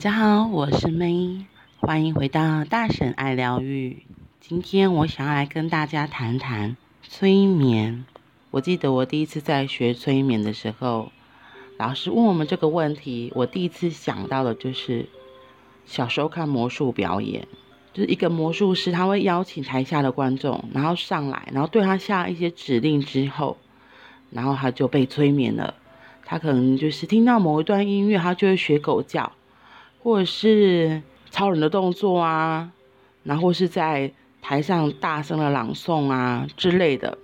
大家好，我是 May，欢迎回到大婶爱疗愈。今天我想要来跟大家谈谈催眠。我记得我第一次在学催眠的时候，老师问我们这个问题，我第一次想到的就是小时候看魔术表演，就是一个魔术师他会邀请台下的观众，然后上来，然后对他下一些指令之后，然后他就被催眠了。他可能就是听到某一段音乐，他就会学狗叫。或者是超人的动作啊，然后是在台上大声的朗诵啊之类的，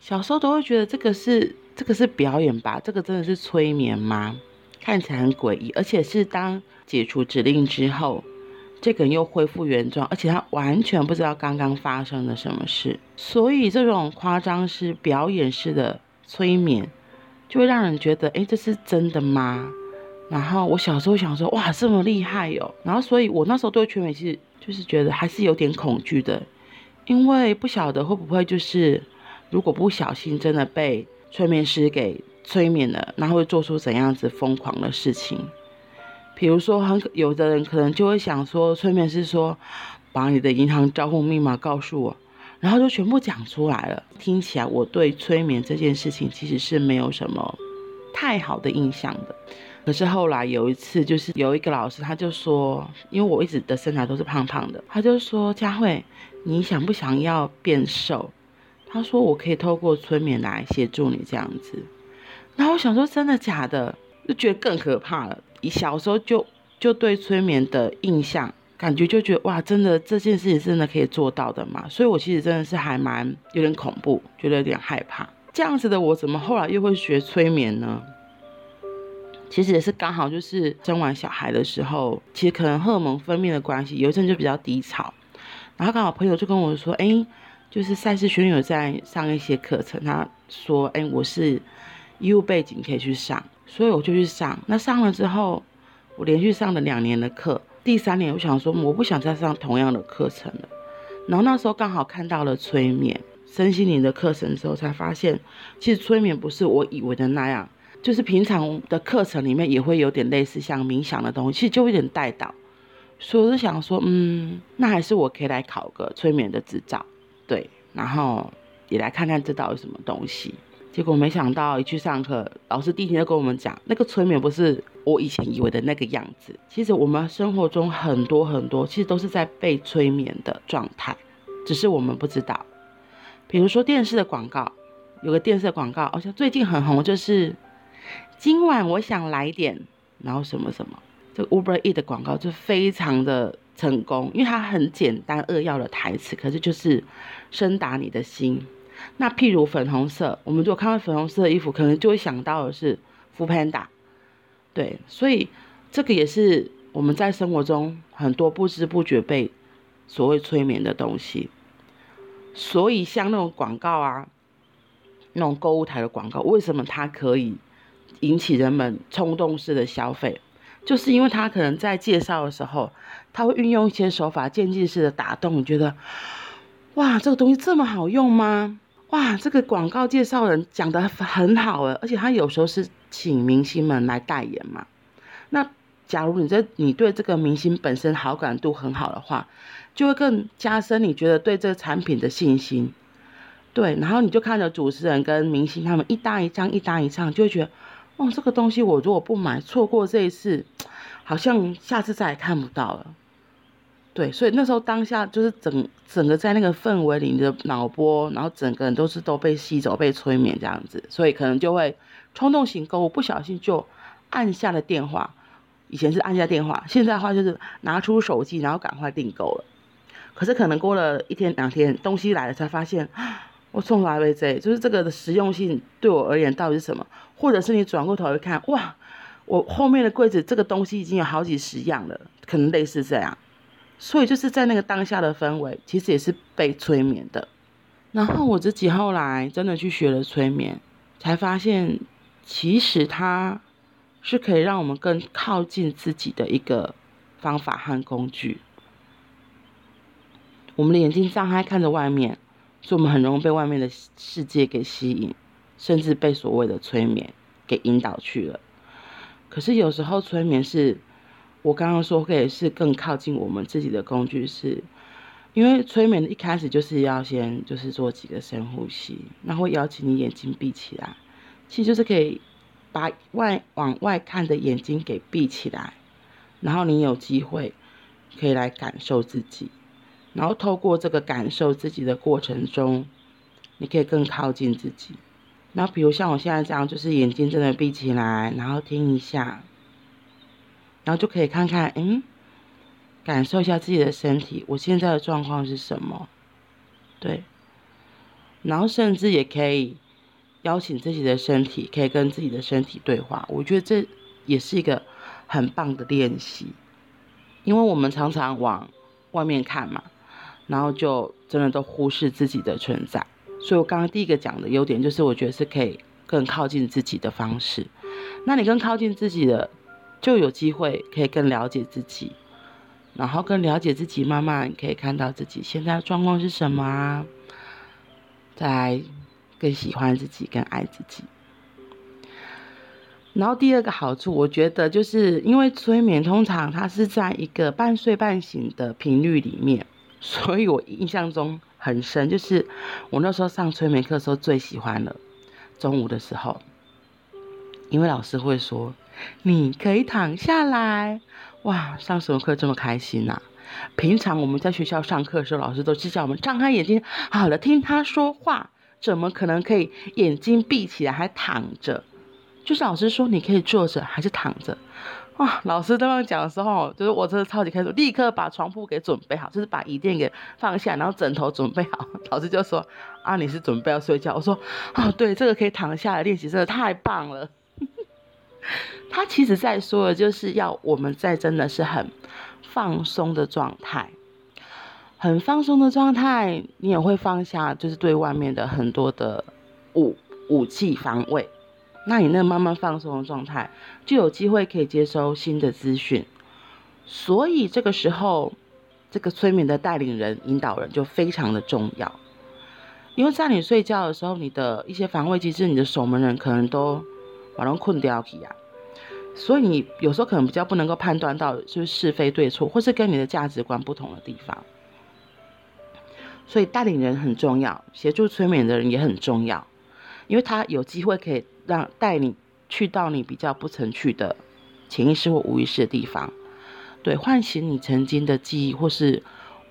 小时候都会觉得这个是这个是表演吧？这个真的是催眠吗？看起来很诡异，而且是当解除指令之后，这个人又恢复原状，而且他完全不知道刚刚发生了什么事，所以这种夸张式表演式的催眠，就会让人觉得，哎，这是真的吗？然后我小时候想说，哇，这么厉害哟！然后所以，我那时候对催眠是就是觉得还是有点恐惧的，因为不晓得会不会就是如果不小心真的被催眠师给催眠了，那会做出怎样子疯狂的事情？比如说，很有的人可能就会想说，催眠师说，把你的银行账户密码告诉我，然后就全部讲出来了。听起来我对催眠这件事情其实是没有什么太好的印象的。可是后来有一次，就是有一个老师，他就说，因为我一直的身材都是胖胖的，他就说：“佳慧，你想不想要变瘦？”他说：“我可以透过催眠来协助你这样子。”然后我想说：“真的假的？”就觉得更可怕了。你小时候就就对催眠的印象，感觉就觉得哇，真的这件事情真的可以做到的嘛？所以我其实真的是还蛮有点恐怖，觉得有点害怕。这样子的我，怎么后来又会学催眠呢？其实也是刚好，就是生完小孩的时候，其实可能荷尔蒙分泌的关系，有一阵就比较低潮。然后刚好朋友就跟我说：“哎，就是赛事学有在上一些课程。”他说：“哎，我是医务背景，可以去上。”所以我就去上。那上了之后，我连续上了两年的课。第三年，我想说，我不想再上同样的课程了。然后那时候刚好看到了催眠、身心灵的课程之后，才发现，其实催眠不是我以为的那样。就是平常的课程里面也会有点类似像冥想的东西，其实就有点带到，所以我就想说，嗯，那还是我可以来考个催眠的执照，对，然后也来看看这到底什么东西。结果没想到一去上课，老师第一天就跟我们讲，那个催眠不是我以前以为的那个样子。其实我们生活中很多很多，其实都是在被催眠的状态，只是我们不知道。比如说电视的广告，有个电视的广告，好像最近很红，就是。今晚我想来点，然后什么什么，这个 Uber E 的广告就非常的成功，因为它很简单扼要的台词，可是就是深达你的心。那譬如粉红色，我们如果看到粉红色的衣服，可能就会想到的是 f o o Panda，对，所以这个也是我们在生活中很多不知不觉被所谓催眠的东西。所以像那种广告啊，那种购物台的广告，为什么它可以？引起人们冲动式的消费，就是因为他可能在介绍的时候，他会运用一些手法，渐进式的打动，觉得哇，这个东西这么好用吗？哇，这个广告介绍人讲得很好诶，而且他有时候是请明星们来代言嘛。那假如你在你对这个明星本身好感度很好的话，就会更加深你觉得对这个产品的信心。对，然后你就看着主持人跟明星他们一搭一唱一搭一唱，就会觉得。哦，这个东西我如果不买，错过这一次，好像下次再也看不到了。对，所以那时候当下就是整整个在那个氛围里的脑波，然后整个人都是都被吸走、被催眠这样子，所以可能就会冲动型购物，不小心就按下了电话。以前是按下电话，现在的话就是拿出手机，然后赶快订购了。可是可能过了一天两天，东西来了才发现。我从来没这，就是这个的实用性对我而言到底是什么？或者是你转过头一看，哇，我后面的柜子这个东西已经有好几十样了，可能类似这样。所以就是在那个当下的氛围，其实也是被催眠的。然后我自己后来真的去学了催眠，才发现其实它是可以让我们更靠近自己的一个方法和工具。我们的眼睛张开看着外面。所以我们很容易被外面的世界给吸引，甚至被所谓的催眠给引导去了。可是有时候催眠是我刚刚说可以是更靠近我们自己的工具是，因为催眠一开始就是要先就是做几个深呼吸，然后邀请你眼睛闭起来，其实就是可以把外往外看的眼睛给闭起来，然后你有机会可以来感受自己，然后透过这个感受自己的过程中，你可以更靠近自己。然后比如像我现在这样，就是眼睛真的闭起来，然后听一下。然后就可以看看，嗯，感受一下自己的身体，我现在的状况是什么？对。然后甚至也可以邀请自己的身体，可以跟自己的身体对话。我觉得这也是一个很棒的练习，因为我们常常往外面看嘛，然后就真的都忽视自己的存在。所以我刚刚第一个讲的优点，就是我觉得是可以更靠近自己的方式。那你更靠近自己的。就有机会可以更了解自己，然后更了解自己，慢慢可以看到自己现在的状况是什么啊，再来更喜欢自己，更爱自己。然后第二个好处，我觉得就是因为催眠通常它是在一个半睡半醒的频率里面，所以我印象中很深，就是我那时候上催眠课的时候最喜欢了中午的时候，因为老师会说。你可以躺下来，哇！上什么课这么开心呐、啊？平常我们在学校上课的时候，老师都是叫我们张开眼睛，好了，听他说话，怎么可能可以眼睛闭起来还躺着？就是老师说你可以坐着还是躺着？哇！老师这样讲的时候，就是我真的超级开心，立刻把床铺给准备好，就是把椅垫给放下，然后枕头准备好。老师就说：“啊，你是准备要睡觉？”我说：“啊，对，这个可以躺下来练习，真的太棒了。”他其实在说的，就是要我们在真的是很放松的状态，很放松的状态，你也会放下，就是对外面的很多的武武器防卫。那你那慢慢放松的状态，就有机会可以接收新的资讯。所以这个时候，这个催眠的带领人、引导人就非常的重要，因为在你睡觉的时候，你的一些防卫机制，你的守门人可能都。把人困掉去呀，所以你有时候可能比较不能够判断到就是是非对错，或是跟你的价值观不同的地方。所以带领人很重要，协助催眠的人也很重要，因为他有机会可以让带你去到你比较不曾去的潜意识或无意识的地方，对，唤醒你曾经的记忆或是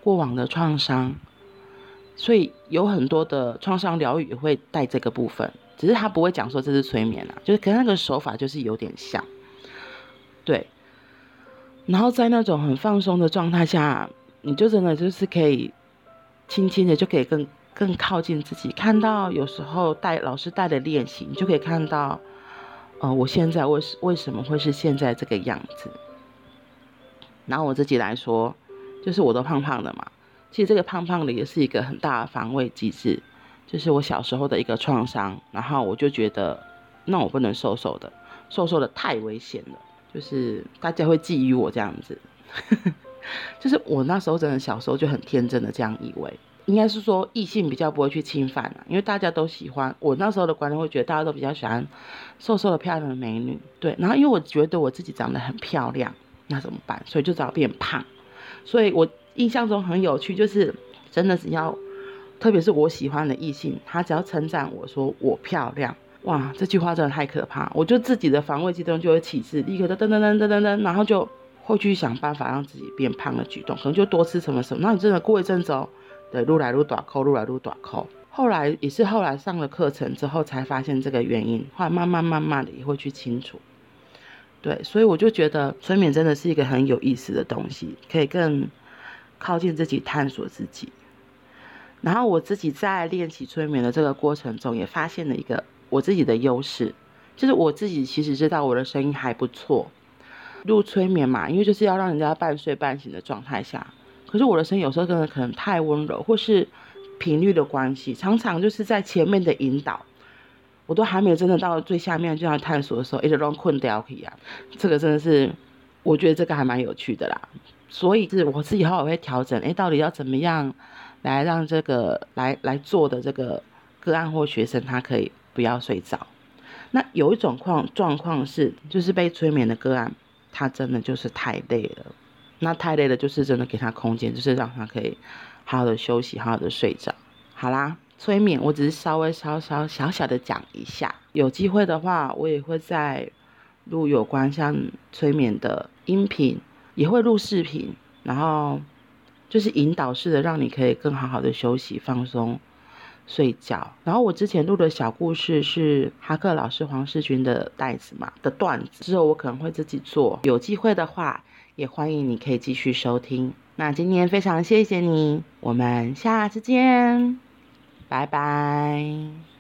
过往的创伤。所以有很多的创伤疗愈也会带这个部分。只是他不会讲说这是催眠啊，就是跟那个手法就是有点像，对。然后在那种很放松的状态下，你就真的就是可以轻轻的就可以跟更靠近自己，看到有时候带老师带的练习，你就可以看到，呃，我现在为为什么会是现在这个样子。拿我自己来说，就是我都胖胖的嘛，其实这个胖胖的也是一个很大的防卫机制。就是我小时候的一个创伤，然后我就觉得，那我不能瘦瘦的，瘦瘦的太危险了。就是大家会觊觎我这样子，就是我那时候真的小时候就很天真的这样以为，应该是说异性比较不会去侵犯啊，因为大家都喜欢。我那时候的观念会觉得大家都比较喜欢瘦瘦的漂亮的美女，对。然后因为我觉得我自己长得很漂亮，那怎么办？所以就找变胖。所以我印象中很有趣，就是真的只要。特别是我喜欢的异性，他只要称赞我说我漂亮，哇，这句话真的太可怕，我就自己的防卫机制就会起势，立刻噔噔噔噔噔噔，然后就会去想办法让自己变胖的举动，可能就多吃什么什么。那你真的过一阵子哦，对，愈来愈大颗，愈来愈大颗。后来也是后来上了课程之后才发现这个原因，后来慢慢慢慢的也会去清楚。对，所以我就觉得催眠真的是一个很有意思的东西，可以更靠近自己，探索自己。然后我自己在练习催眠的这个过程中，也发现了一个我自己的优势，就是我自己其实知道我的声音还不错。入催眠嘛，因为就是要让人家半睡半醒的状态下，可是我的声音有时候真的可能太温柔，或是频率的关系，常常就是在前面的引导，我都还没有真的到最下面就要探索的时候，一直让困掉一样。这个真的是，我觉得这个还蛮有趣的啦。所以是我自己后来会调整，哎，到底要怎么样？来让这个来来做的这个个案或学生，他可以不要睡着。那有一种况状况是，就是被催眠的个案，他真的就是太累了。那太累了，就是真的给他空间，就是让他可以好好的休息，好好的睡着。好啦，催眠我只是稍微稍稍小小的讲一下，有机会的话，我也会再录有关像催眠的音频，也会录视频，然后就是引导式的，让你可以更好好的休息、放松、睡觉。然后我之前录的小故事是哈克老师黄世军的袋子嘛的段子，之后我可能会自己做，有机会的话。也欢迎你可以继续收听。那今天非常谢谢你，我们下次见，拜拜。